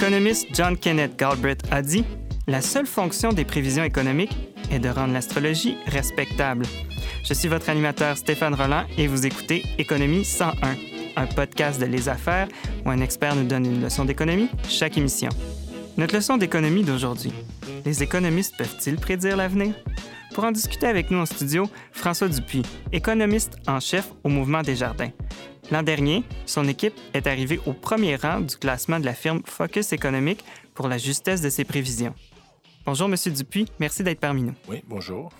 L'économiste John Kenneth Galbraith a dit La seule fonction des prévisions économiques est de rendre l'astrologie respectable. Je suis votre animateur Stéphane Roland et vous écoutez Économie 101, un podcast de Les Affaires où un expert nous donne une leçon d'économie chaque émission. Notre leçon d'économie d'aujourd'hui. Les économistes peuvent-ils prédire l'avenir? Pour en discuter avec nous en studio, François Dupuis, économiste en chef au Mouvement des Jardins. L'an dernier, son équipe est arrivée au premier rang du classement de la firme Focus Économique pour la justesse de ses prévisions. Bonjour, Monsieur Dupuis. Merci d'être parmi nous. Oui, bonjour.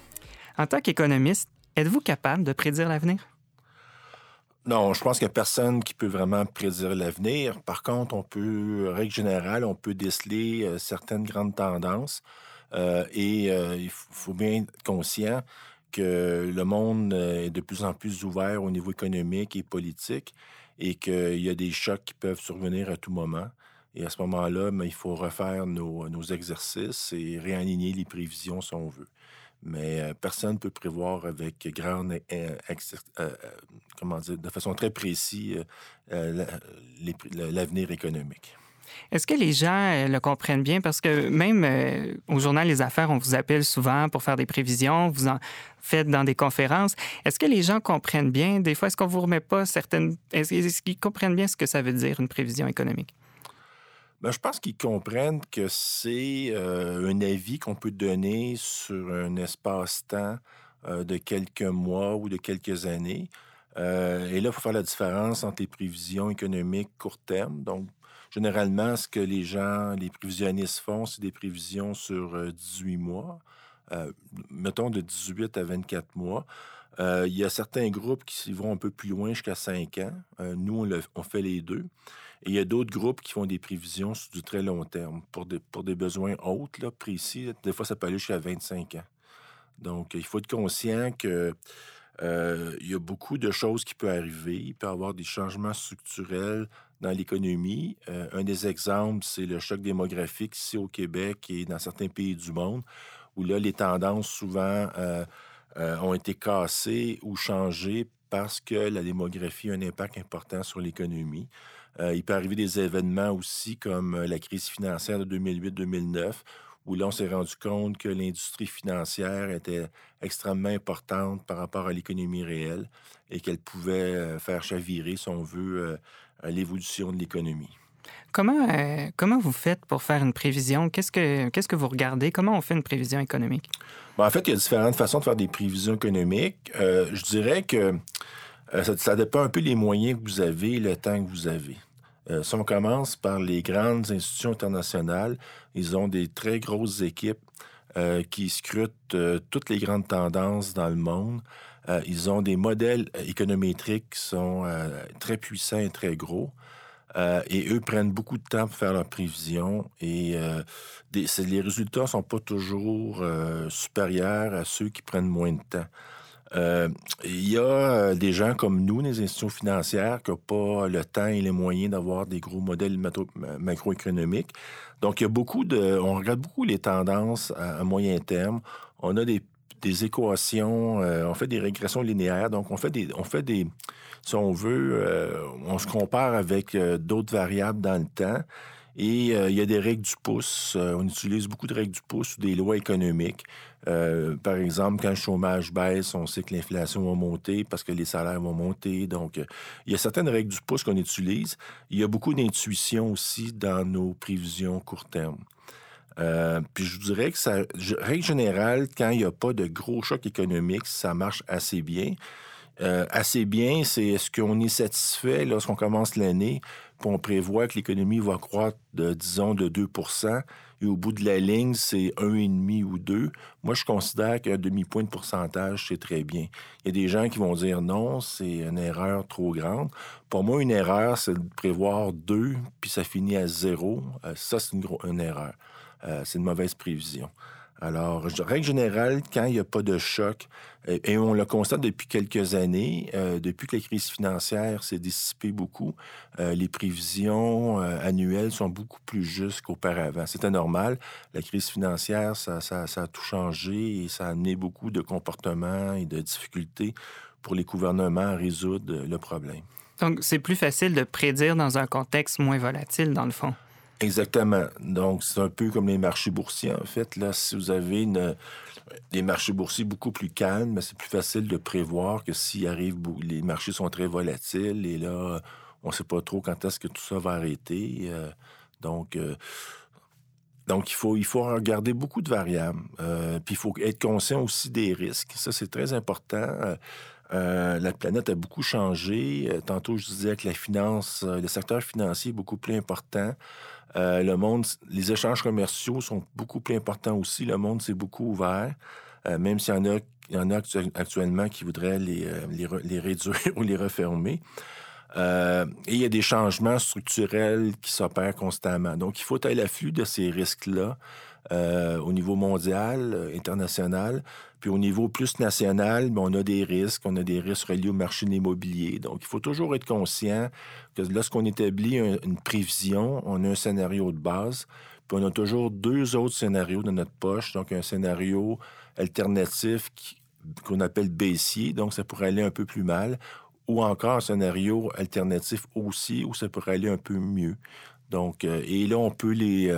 En tant qu'économiste, êtes-vous capable de prédire l'avenir? Non, je pense qu'il n'y a personne qui peut vraiment prédire l'avenir. Par contre, on peut, règle générale, on peut déceler euh, certaines grandes tendances. Euh, et euh, il faut bien être conscient que le monde euh, est de plus en plus ouvert au niveau économique et politique et qu'il y a des chocs qui peuvent survenir à tout moment. Et à ce moment-là, ben, il faut refaire nos, exercices et réaligner les prévisions si on veut. Mais euh, personne ne peut prévoir euh, de façon très précise l'avenir économique. Est-ce que les gens euh, le comprennent bien? Parce que même euh, au journal Les Affaires, on vous appelle souvent pour faire des prévisions, vous en faites dans des conférences. Est-ce que les gens comprennent bien? Des fois, est-ce qu'on vous remet pas certaines... Est-ce qu'ils comprennent bien ce que ça veut dire, une prévision économique? Bien, je pense qu'ils comprennent que c'est euh, un avis qu'on peut donner sur un espace-temps de quelques mois ou de quelques années. et là, il faut faire la différence entre les prévisions économiques court terme, donc Généralement, ce que les gens, les prévisionnistes font, c'est des prévisions sur 18 euh, mois, euh, mettons de 18 à 24 mois. Euh, il y a certains groupes qui vont un peu plus loin jusqu'à 5 ans. nous, on, fait les deux. Et il y a d'autres groupes qui font des prévisions sur du très long terme pour des, besoins hauts, là, précis. Des fois, ça peut aller jusqu'à 25 ans. Donc, il faut être conscient que il y a beaucoup de choses qui peuvent arriver. Il peut y avoir des changements structurels dans l'économie. Euh, un des exemples, c'est le choc démographique ici au Québec et dans certains pays du monde, où là, les tendances souvent euh, euh, ont été cassées ou changées parce que la démographie a un impact important sur l'économie. il peut arriver des événements aussi comme la crise financière de 2008-2009, où là, on s'est rendu compte que l'industrie financière était extrêmement importante par rapport à l'économie réelle et qu'elle pouvait faire chavirer, si on veut, à l'évolution de l'économie. Comment, euh, comment vous faites pour faire une prévision? Qu'est-ce que, qu'est-ce que vous regardez? Comment on fait une prévision économique? en fait, il y a différentes façons de faire des prévisions économiques. Euh, je dirais que euh, ça, dépend un peu des moyens que vous avez et le temps que vous avez. Si on commence par les grandes institutions internationales, ils ont des très grosses équipes qui scrutent toutes les grandes tendances dans le monde. Euh, ils ont des modèles euh, économétriques qui sont euh, très puissants et très gros. et eux prennent beaucoup de temps pour faire leurs prévisions et les résultats ne sont pas toujours supérieurs à ceux qui prennent moins de temps. Il y a des gens comme nous, les institutions financières, qui n'ont pas le temps et les moyens d'avoir des gros modèles macroéconomiques. Donc, il y a beaucoup de. On regarde beaucoup les tendances à moyen terme. On a des équations, euh, on fait des régressions linéaires, donc on fait des, on fait des, si on veut, euh, on se compare avec euh, d'autres variables dans le temps. Et il y a des règles du pouce. on utilise beaucoup de règles du pouce ou des lois économiques. par exemple, quand le chômage baisse, on sait que l'inflation va monter parce que les salaires vont monter. Donc, il y a certaines règles du pouce qu'on utilise. Il y a beaucoup d'intuition aussi dans nos prévisions court terme. Euh, puis je vous dirais que ça, règle générale, quand il n'y a pas de gros chocs économiques, ça marche assez bien. Euh, assez bien, c'est est-ce qu'on est satisfait lorsqu'on commence l'année, on prévoit que l'économie va croître de, disons, de 2% et au bout de la ligne, c'est 1,5 ou 2. Moi, je considère qu'un demi-point de pourcentage, c'est très bien. Il y a des gens qui vont dire non, c'est une erreur trop grande. Pour moi, une erreur, c'est de prévoir 2, puis ça finit à 0. Euh, ça, c'est une, erreur. Euh, c'est une mauvaise prévision. Alors, règle générale, quand il n'y a pas de choc, et, on le constate depuis quelques années, euh, depuis que la crise financière s'est dissipée beaucoup, euh, les prévisions annuelles sont beaucoup plus justes qu'auparavant. C'était normal. La crise financière, ça, ça, a tout changé et ça a amené beaucoup de comportements et de difficultés pour les gouvernements à résoudre le problème. Donc, c'est plus facile de prédire dans un contexte moins volatile, dans le fond? Exactement. Donc, c'est un peu comme les marchés boursiers, en fait. Là, si vous avez des marchés boursiers beaucoup plus calmes, ben, c'est plus facile de prévoir que s'il arrive, les marchés sont très volatiles et là, on ne sait pas trop quand est-ce que tout ça va arrêter. Euh, donc, euh, donc il, faut, il faut regarder beaucoup de variables. Euh, puis il faut être conscient aussi des risques. Ça, c'est très important. La planète a beaucoup changé. tantôt, je disais que la finance, le secteur financier est beaucoup plus important. le monde, les échanges commerciaux sont beaucoup plus importants aussi. Le monde s'est beaucoup ouvert, même s'il y en a, il y en a actuellement qui voudraient les, réduire ou les refermer. Euh, et il y a des changements structurels qui s'opèrent constamment. Donc, il faut être à l'afflux de ces risques-là euh, au niveau mondial, euh, international. Puis au niveau plus national, ben, on a des risques. On a des risques reliés au marché immobilier. Donc, il faut toujours être conscient que lorsqu'on établit une prévision, on a un scénario de base. Puis on a toujours deux autres scénarios dans notre poche. Donc, un scénario alternatif qu'on appelle baissier, donc ça pourrait aller un peu plus mal, ou encore un scénario alternatif aussi où ça pourrait aller un peu mieux. Donc, euh, et là, on peut les.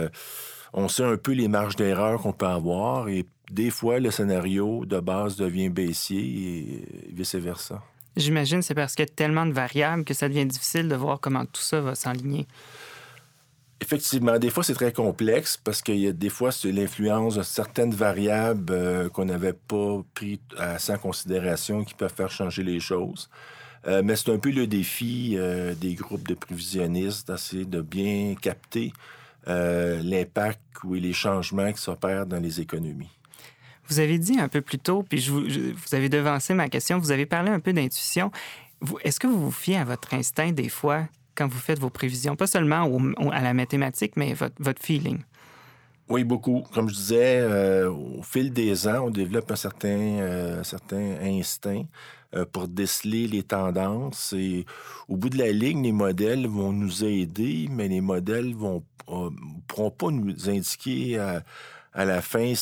On sait un peu les marges d'erreur qu'on peut avoir et des fois, le scénario de base devient baissier et vice-versa. J'imagine c'est parce qu'il y a tellement de variables que ça devient difficile de voir comment tout ça va s'enligner. Effectivement, des fois, c'est très complexe parce qu'il y a des fois, c'est l'influence de certaines variables euh, qu'on n'avait pas pris assez en considération qui peuvent faire changer les choses. Euh, mais c'est un peu le défi euh, des groupes de prévisionnistes d'essayer de bien capter l'impact ou les changements qui s'opèrent dans les économies. Vous avez dit un peu plus tôt, puis je vous, vous avez devancé ma question, vous avez parlé un peu d'intuition. Est-ce que vous vous fiez à votre instinct des fois quand vous faites vos prévisions, pas seulement à la mathématique, mais votre, votre feeling? Oui, beaucoup. Comme je disais, au fil des ans, on développe un certain, un certain instinct. Euh, pour déceler les tendances. Et au bout de la ligne, les modèles vont nous aider, mais les modèles vont euh, pourront pas nous indiquer à, à la fin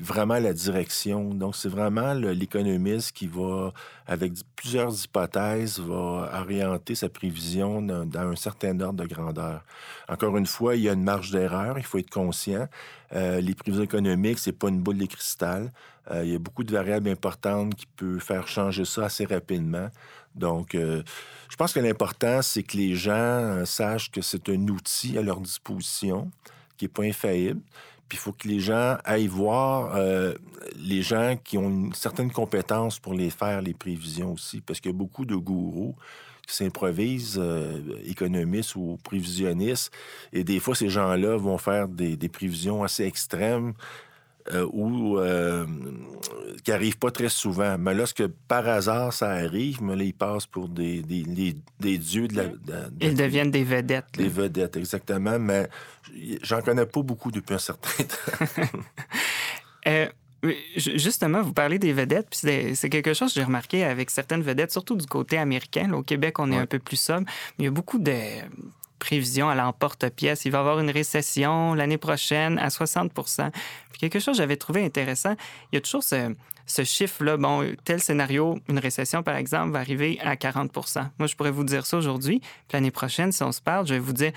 vraiment la direction. Donc, c'est vraiment l'économiste qui va, avec plusieurs hypothèses, va orienter sa prévision dans, un certain ordre de grandeur. Encore une fois, il y a une marge d'erreur, il faut être conscient. Euh, les prévisions économiques, c'est pas une boule de cristal. Euh, il y a beaucoup de variables importantes qui peuvent faire changer ça assez rapidement. Donc, euh, je pense que l'important, c'est que les gens sachent que c'est un outil à leur disposition qui n'est pas infaillible. Puis il faut que les gens aillent voir euh, les gens qui ont une certaine compétence pour les faire, les prévisions aussi, parce qu'il y a beaucoup de gourous qui s'improvisent euh, économistes ou prévisionnistes. Et des fois, ces gens-là vont faire des, des prévisions assez extrêmes euh, ou euh, qui n'arrivent pas très souvent. Mais lorsque par hasard ça arrive, mais là, ils passent pour des, des, des, dieux de la. ils deviennent des vedettes. Des vedettes, exactement. Mais j'en connais pas beaucoup depuis un certain temps. euh, Justement, vous parlez des vedettes, puis c'est quelque chose que j'ai remarqué avec certaines vedettes, surtout du côté américain. au Québec, on est un peu plus sobre, mais il y a beaucoup de prévision à l'emporte-pièce. Il va y avoir une récession l'année prochaine à 60 Puis quelque chose que j'avais trouvé intéressant, il y a toujours ce, ce chiffre-là. Bon, tel scénario, une récession, par exemple, va arriver à 40 Moi, je pourrais vous dire ça aujourd'hui. Puis l'année prochaine, si on se parle, je vais vous dire,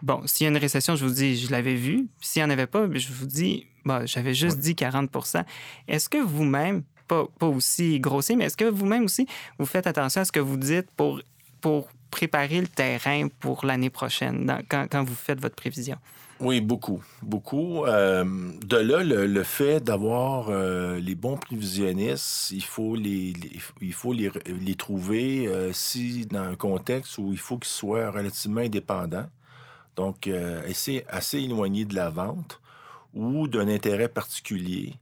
bon, s'il y a une récession, je vous dis, je l'avais vu. S'il n'y en avait pas, je vous dis, bon, j'avais juste dit 40 Est-ce que vous-même, pas, pas aussi grossier, mais est-ce que vous-même aussi, vous faites attention à ce que vous dites pour, pour préparer le terrain pour l'année prochaine quand, vous faites votre prévision? Oui, beaucoup, beaucoup. Euh, de là, le, fait d'avoir euh, les bons prévisionnistes, il faut les, il faut les, les trouver euh, si dans un contexte où il faut qu'ils soient relativement indépendants, donc assez, assez éloignés de la vente ou d'un intérêt particulier.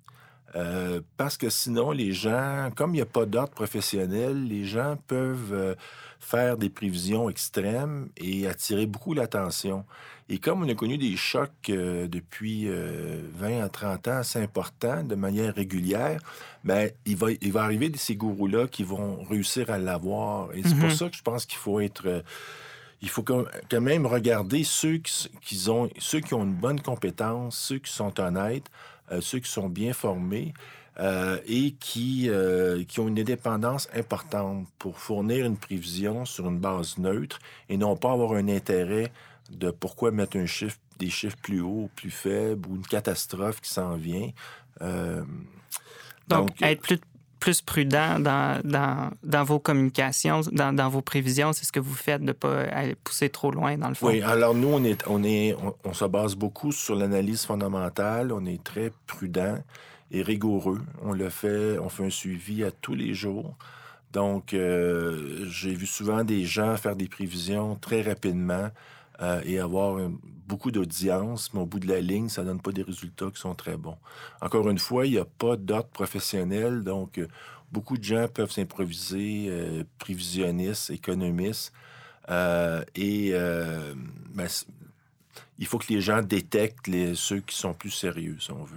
Parce que sinon, les gens, comme il n'y a pas d'ordre professionnel, les gens peuvent faire des prévisions extrêmes et attirer beaucoup l'attention. Et comme on a connu des chocs euh, depuis 20 euh, à 30 ans assez importants de manière régulière, ben, il, va, il va arriver ces gourous-là qui vont réussir à l'avoir. Et c'est pour mm-hmm. ça que je pense qu'il faut être... Euh, il faut quand même regarder ceux qui, ont, ceux qui ont une bonne compétence, ceux qui sont honnêtes, ceux qui sont bien formés. Euh, et qui, euh, qui ont une indépendance importante pour fournir une prévision sur une base neutre et non pas avoir un intérêt de pourquoi mettre un chiffre, des chiffres plus hauts, plus faibles, ou une catastrophe qui s'en vient. Euh, donc, être plus, plus prudent dans, dans, vos communications, dans, dans vos prévisions, c'est ce que vous faites de ne pas aller pousser trop loin, dans le fond. Oui, alors nous, on, est, on, est, on, se base beaucoup sur l'analyse fondamentale. On est très prudent et rigoureux. On le fait, on fait un suivi à tous les jours. Donc, euh, j'ai vu souvent des gens faire des prévisions très rapidement euh, et avoir beaucoup d'audience, mais au bout de la ligne, ça donne pas des résultats qui sont très bons. Encore une fois, il n'y a pas d'ordre professionnel, donc euh, beaucoup de gens peuvent s'improviser euh, prévisionnistes, économistes, et ben, il faut que les gens détectent ceux qui sont plus sérieux, si on veut.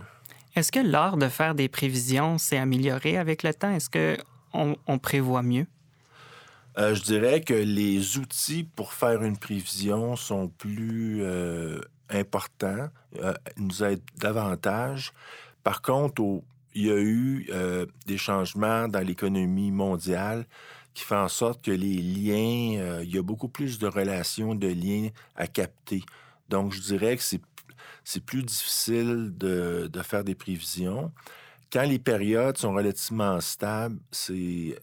Est-ce que l'art de faire des prévisions s'est amélioré avec le temps? Est-ce qu'on on prévoit mieux? Euh, je dirais que les outils pour faire une prévision sont plus euh, importants, euh, nous aident davantage. Par contre, il y a eu des changements dans l'économie mondiale qui font en sorte que les liens, il y a beaucoup plus de relations, de liens à capter. Donc, je dirais que c'est plus difficile de, de, faire des prévisions. Quand les périodes sont relativement stables, c'est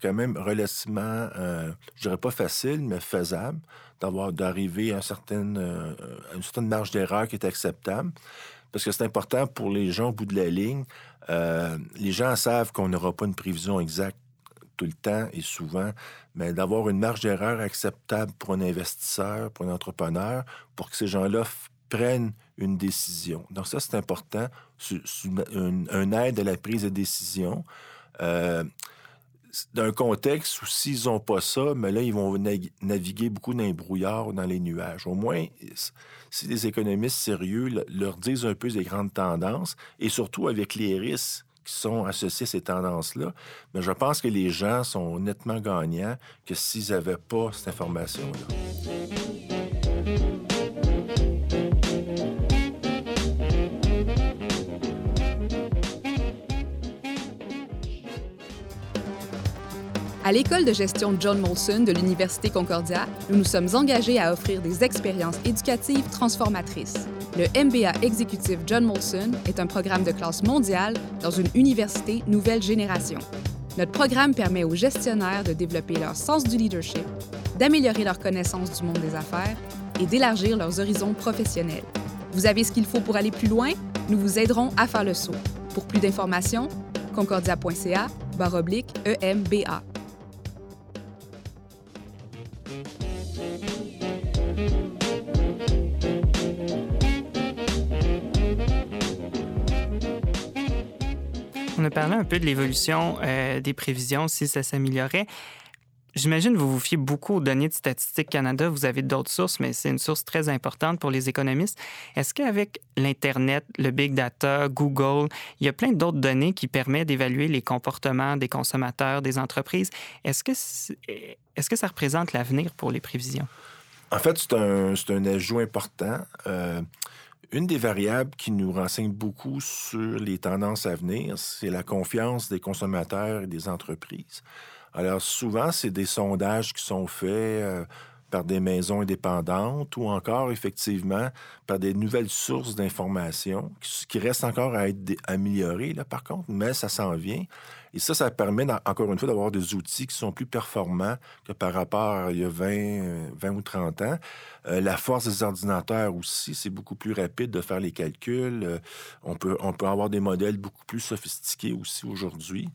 quand même relativement, euh, je dirais pas facile, mais faisable, d'avoir d'arriver à, euh, une certaine marge d'erreur qui est acceptable. Parce que c'est important pour les gens au bout de la ligne. Euh, les gens savent qu'on n'aura pas une prévision exacte tout le temps et souvent, mais d'avoir une marge d'erreur acceptable pour un investisseur, pour un entrepreneur, pour que ces gens-là prennent une décision. Donc ça, c'est important, c'est une, aide à la prise de décision. Euh, d'un contexte où s'ils n'ont pas ça, mais là, ils vont naviguer beaucoup dans les brouillards ou dans les nuages. Au moins, si les économistes sérieux leur disent un peu des grandes tendances, et surtout avec les risques qui sont associés à ces tendances-là, mais je pense que les gens sont nettement gagnants que s'ils n'avaient pas cette information-là. À l'école de gestion John Molson de l'Université Concordia, nous nous sommes engagés à offrir des expériences éducatives transformatrices. Le MBA exécutif John Molson est un programme de classe mondiale dans une université nouvelle génération. Notre programme permet aux gestionnaires de développer leur sens du leadership, d'améliorer leur connaissance du monde des affaires et d'élargir leurs horizons professionnels. Vous avez ce qu'il faut pour aller plus loin? Nous vous aiderons à faire le saut. Pour plus d'informations, concordia.ca EMBA. On a parlé un peu de l'évolution euh, des prévisions, si ça s'améliorait. J'imagine que vous vous fiez beaucoup aux données de Statistique Canada. Vous avez d'autres sources, mais c'est une source très importante pour les économistes. Est-ce qu'avec l'Internet, le big data, Google, il y a plein d'autres données qui permettent d'évaluer les comportements des consommateurs, des entreprises? Est-ce que, est, que ça représente l'avenir pour les prévisions? En fait, c'est un, un, ajout important. Euh, une des variables qui nous renseigne beaucoup sur les tendances à venir, c'est la confiance des consommateurs et des entreprises. Alors souvent, c'est des sondages qui sont faits euh, par des maisons indépendantes ou encore, effectivement, par des nouvelles sources d'informations qui, restent encore à être améliorées, là, par contre, mais ça s'en vient. Et ça, ça permet, encore une fois, d'avoir des outils qui sont plus performants que par rapport à il y a 20, 20 ou 30 ans. Euh, la force des ordinateurs aussi, c'est beaucoup plus rapide de faire les calculs. Euh, on, peut, on peut avoir des modèles beaucoup plus sophistiqués aussi aujourd'hui.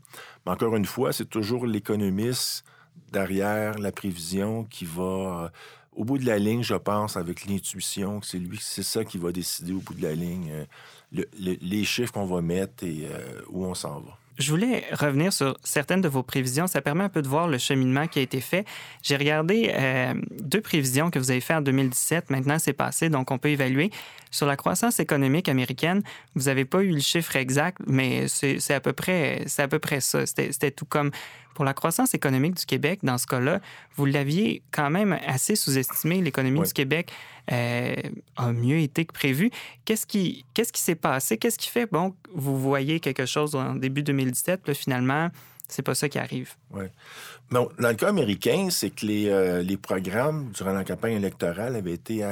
Mais encore une fois, c'est toujours l'économiste derrière la prévision qui va... Euh, au bout de la ligne, je pense, avec l'intuition, c'est lui, c'est ça qui va décider au bout de la ligne les chiffres qu'on va mettre et où on s'en va. Je voulais revenir sur certaines de vos prévisions. Ça permet un peu de voir le cheminement qui a été fait. J'ai regardé euh, deux prévisions que vous avez faites en 2017. Maintenant, c'est passé, donc on peut évaluer. Sur la croissance économique américaine, vous n'avez pas eu le chiffre exact, mais c'est à c'est à peu près ça. C'était tout comme pour la croissance économique du Québec, dans ce cas-là, vous l'aviez quand même assez sous-estimé. L'économie du Québec euh, a mieux été que prévu. Qu'est-ce qui qu'est-ce qui s'est passé? Qu'est-ce qui fait, bon, vous voyez quelque chose en début 2017, puis finalement, c'est pas ça qui arrive? Oui. Bon, dans le cas américain, c'est que les, euh, les, programmes durant la campagne électorale avaient été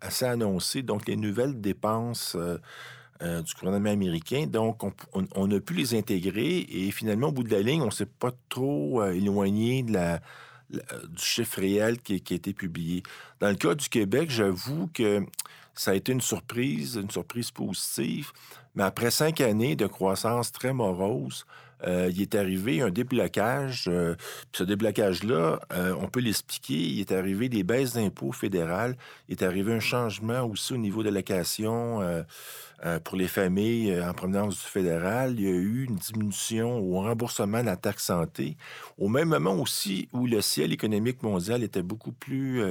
assez annoncés. Donc, les nouvelles dépenses euh, du gouvernement américain. Donc, on, a pu les intégrer et finalement, au bout de la ligne, on ne s'est pas trop éloigné de la, du chiffre réel qui, a été publié. Dans le cas du Québec, j'avoue que ça a été une surprise, une surprise positive. Mais après cinq années de croissance très morose, euh, il est arrivé un déblocage. Euh, ce déblocage-là, euh, on peut l'expliquer. Il est arrivé des baisses d'impôts fédérales. Il est arrivé un changement aussi au niveau de l'allocation pour les familles en provenance du fédéral. Il y a eu une diminution au remboursement de la taxe santé. Au même moment aussi où le ciel économique mondial était beaucoup plus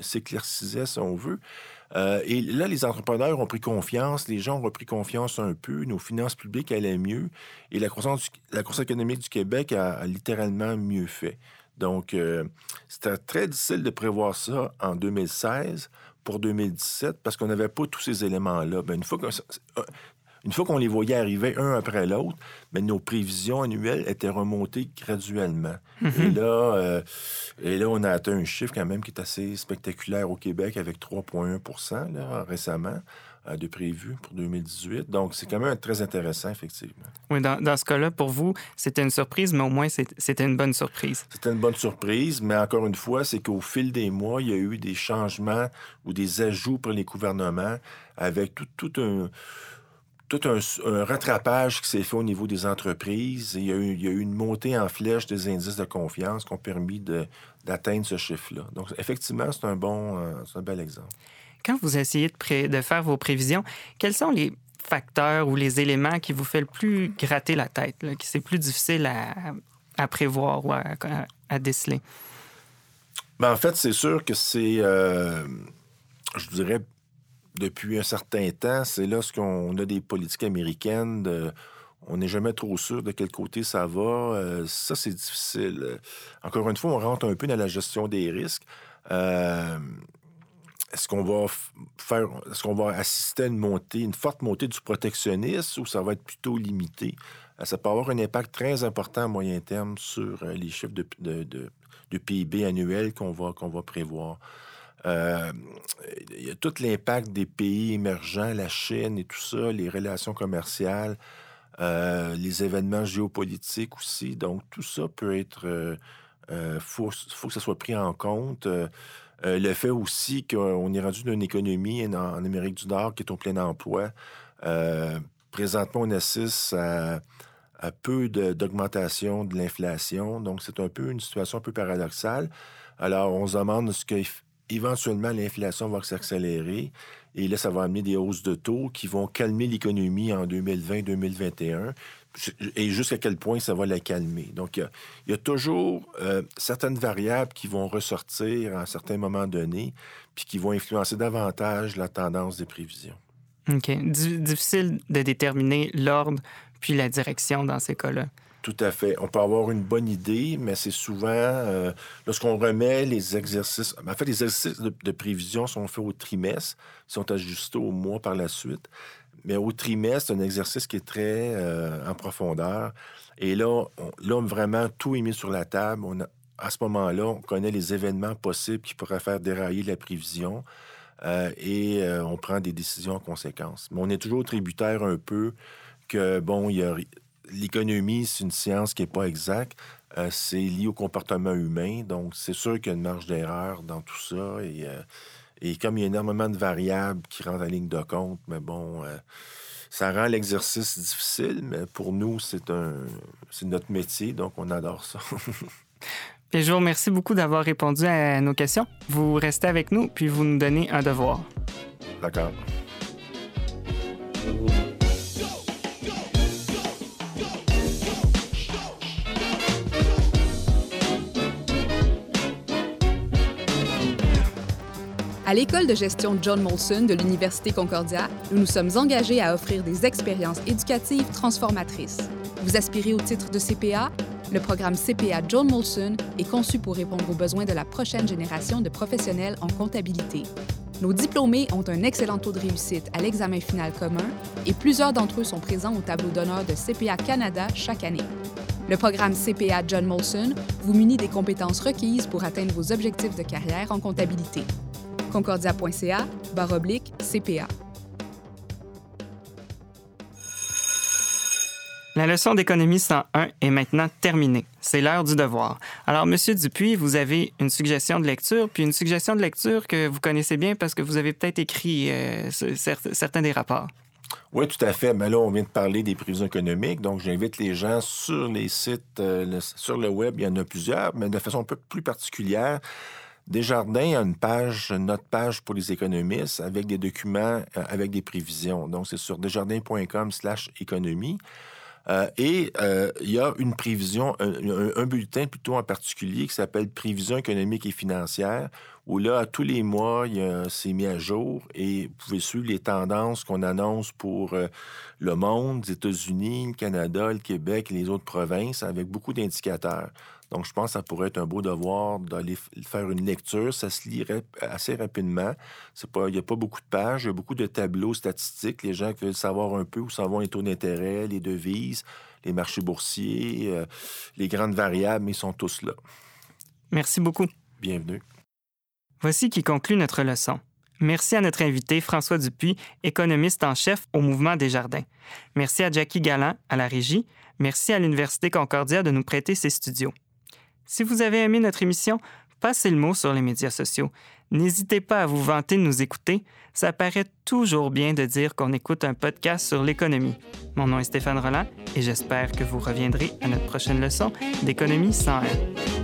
s'éclaircisait, si on veut. Euh, et là, les entrepreneurs ont pris confiance, les gens ont repris confiance un peu, nos finances publiques allaient mieux, et la croissance, la croissance économique du Québec a, littéralement mieux fait. Donc, euh, c'était très difficile de prévoir ça en 2016 pour 2017 parce qu'on n'avait pas tous ces éléments-là. Ben, une fois que, une fois qu'on les voyait arriver un après l'autre, mais nos prévisions annuelles étaient remontées graduellement. Mhm. et, là, euh, et là, on a atteint un chiffre quand même qui est assez spectaculaire au Québec avec 3,1% récemment euh, de prévu pour 2018. Donc, c'est quand même très intéressant, effectivement. Oui, dans, dans ce cas-là, pour vous, c'était une surprise, mais au moins, c'était une bonne surprise. C'était une bonne surprise, mais encore une fois, c'est qu'au fil des mois, il y a eu des changements ou des ajouts pour les gouvernements avec tout, tout un tout un, rattrapage qui s'est fait au niveau des entreprises. il, y a eu, il y a eu une montée en flèche des indices de confiance qui ont permis d'atteindre ce chiffre-là. Donc, effectivement, c'est un bon, euh, un bel exemple. Quand vous essayez de, faire vos prévisions, quels sont les facteurs ou les éléments qui vous font le plus gratter la tête, qui c'est plus difficile à, prévoir ou à, déceler? Ben, en fait, c'est sûr que c'est, euh, je dirais, depuis un certain temps, c'est lorsqu'on a des politiques américaines on n'est jamais trop sûr de quel côté ça va. Euh, ça, c'est difficile. Encore une fois, on rentre un peu dans la gestion des risques. Euh, est-ce qu'on va faire, est-ce qu'on va assister à une montée, une forte montée du protectionnisme ou ça va être plutôt limité? Euh, ça peut avoir un impact très important à moyen terme sur les chiffres de, de PIB annuel qu'on va, qu'on va prévoir. Euh, il y a tout l'impact des pays émergents, la Chine et tout ça, les relations commerciales, euh, les événements géopolitiques aussi. Donc, tout ça peut être... Il euh, faut, faut, que ça soit pris en compte. Le fait aussi qu'on est rendu d'une économie en, Amérique du Nord qui est au plein emploi. présentement, on assiste à, peu d'augmentation de, de l'inflation. Donc, c'est un peu une situation un peu paradoxale. Alors, on se demande ce que éventuellement, l'inflation va s'accélérer. Et là, ça va amener des hausses de taux qui vont calmer l'économie en 2020-2021 et jusqu'à quel point ça va la calmer. Donc, il y a, toujours euh, certaines variables qui vont ressortir à un certain moment donné, puis qui vont influencer davantage la tendance des prévisions. OK. difficile de déterminer l'ordre puis la direction dans ces cas-là. Tout à fait. On peut avoir une bonne idée, mais c'est souvent euh, lorsqu'on remet les exercices. En fait, les exercices de, prévision sont faits au trimestre, sont ajustés au mois par la suite. Mais au trimestre, c'est un exercice qui est très euh, en profondeur. Et là, là, vraiment, tout est mis sur la table. On à ce moment-là, on connaît les événements possibles qui pourraient faire dérailler la prévision. Euh, et on prend des décisions en conséquence. Mais on est toujours tributaire un peu que, bon, il y a l'économie, c'est une science qui n'est pas exacte. Euh, c'est lié au comportement humain. Donc, c'est sûr qu'il y a une marge d'erreur dans tout ça. Euh, et, comme il y a énormément de variables qui rentrent en ligne de compte, mais bon, euh, ça rend l'exercice difficile, mais pour nous, c'est un c'est notre métier, donc on adore ça. Et je vous remercie beaucoup d'avoir répondu à nos questions. Vous restez avec nous, puis vous nous donnez un devoir. D'accord. À l'école de gestion John Molson de l'Université Concordia, nous nous sommes engagés à offrir des expériences éducatives transformatrices. Vous aspirez au titre de CPA? Le programme CPA John Molson est conçu pour répondre aux besoins de la prochaine génération de professionnels en comptabilité. Nos diplômés ont un excellent taux de réussite à l'examen final commun et plusieurs d'entre eux sont présents au tableau d'honneur de CPA Canada chaque année. Le programme CPA John Molson vous munit des compétences requises pour atteindre vos objectifs de carrière en comptabilité. Concordia.ca, oblique, CPA. La leçon d'économie 101 est maintenant terminée. C'est l'heure du devoir. Alors, Monsieur Dupuis, vous avez une suggestion de lecture, puis une suggestion de lecture que vous connaissez bien parce que vous avez peut-être écrit euh, certains des rapports. Oui, tout à fait. Mais là, on vient de parler des prévisions économiques. Donc, j'invite les gens sur les sites, euh, sur le web, il y en a plusieurs, mais de façon un peu plus particulière. Desjardins a une page, notre page pour les économistes avec des documents, euh, avec des prévisions. Donc, c'est sur desjardins.com slash économie. Euh, et euh, il y a une prévision, un, bulletin plutôt en particulier qui s'appelle Prévision économique et financière, où là, tous les mois, c'est mis à jour et vous pouvez suivre les tendances qu'on annonce pour le monde, les États-Unis, le Canada, le Québec et les autres provinces avec beaucoup d'indicateurs. Donc, je pense que ça pourrait être un beau devoir d'aller faire une lecture. Ça se lit assez rapidement. Pas, il n'y a pas beaucoup de pages, il y a beaucoup de tableaux statistiques. Les gens veulent savoir un peu où s'en vont les taux d'intérêt, les devises, les marchés boursiers, euh, les grandes variables, mais ils sont tous là. Merci beaucoup. Bienvenue. Voici qui conclut notre leçon. Merci à notre invité François Dupuis, économiste en chef au Mouvement des Jardins. Merci à Jackie Galland à la régie. Merci à l'Université Concordia de nous prêter ses studios. Si vous avez aimé notre émission, passez le mot sur les médias sociaux. N'hésitez pas à vous vanter de nous écouter. Ça paraît toujours bien de dire qu'on écoute un podcast sur l'économie. Mon nom est Stéphane Roland et j'espère que vous reviendrez à notre prochaine leçon d'économie 101.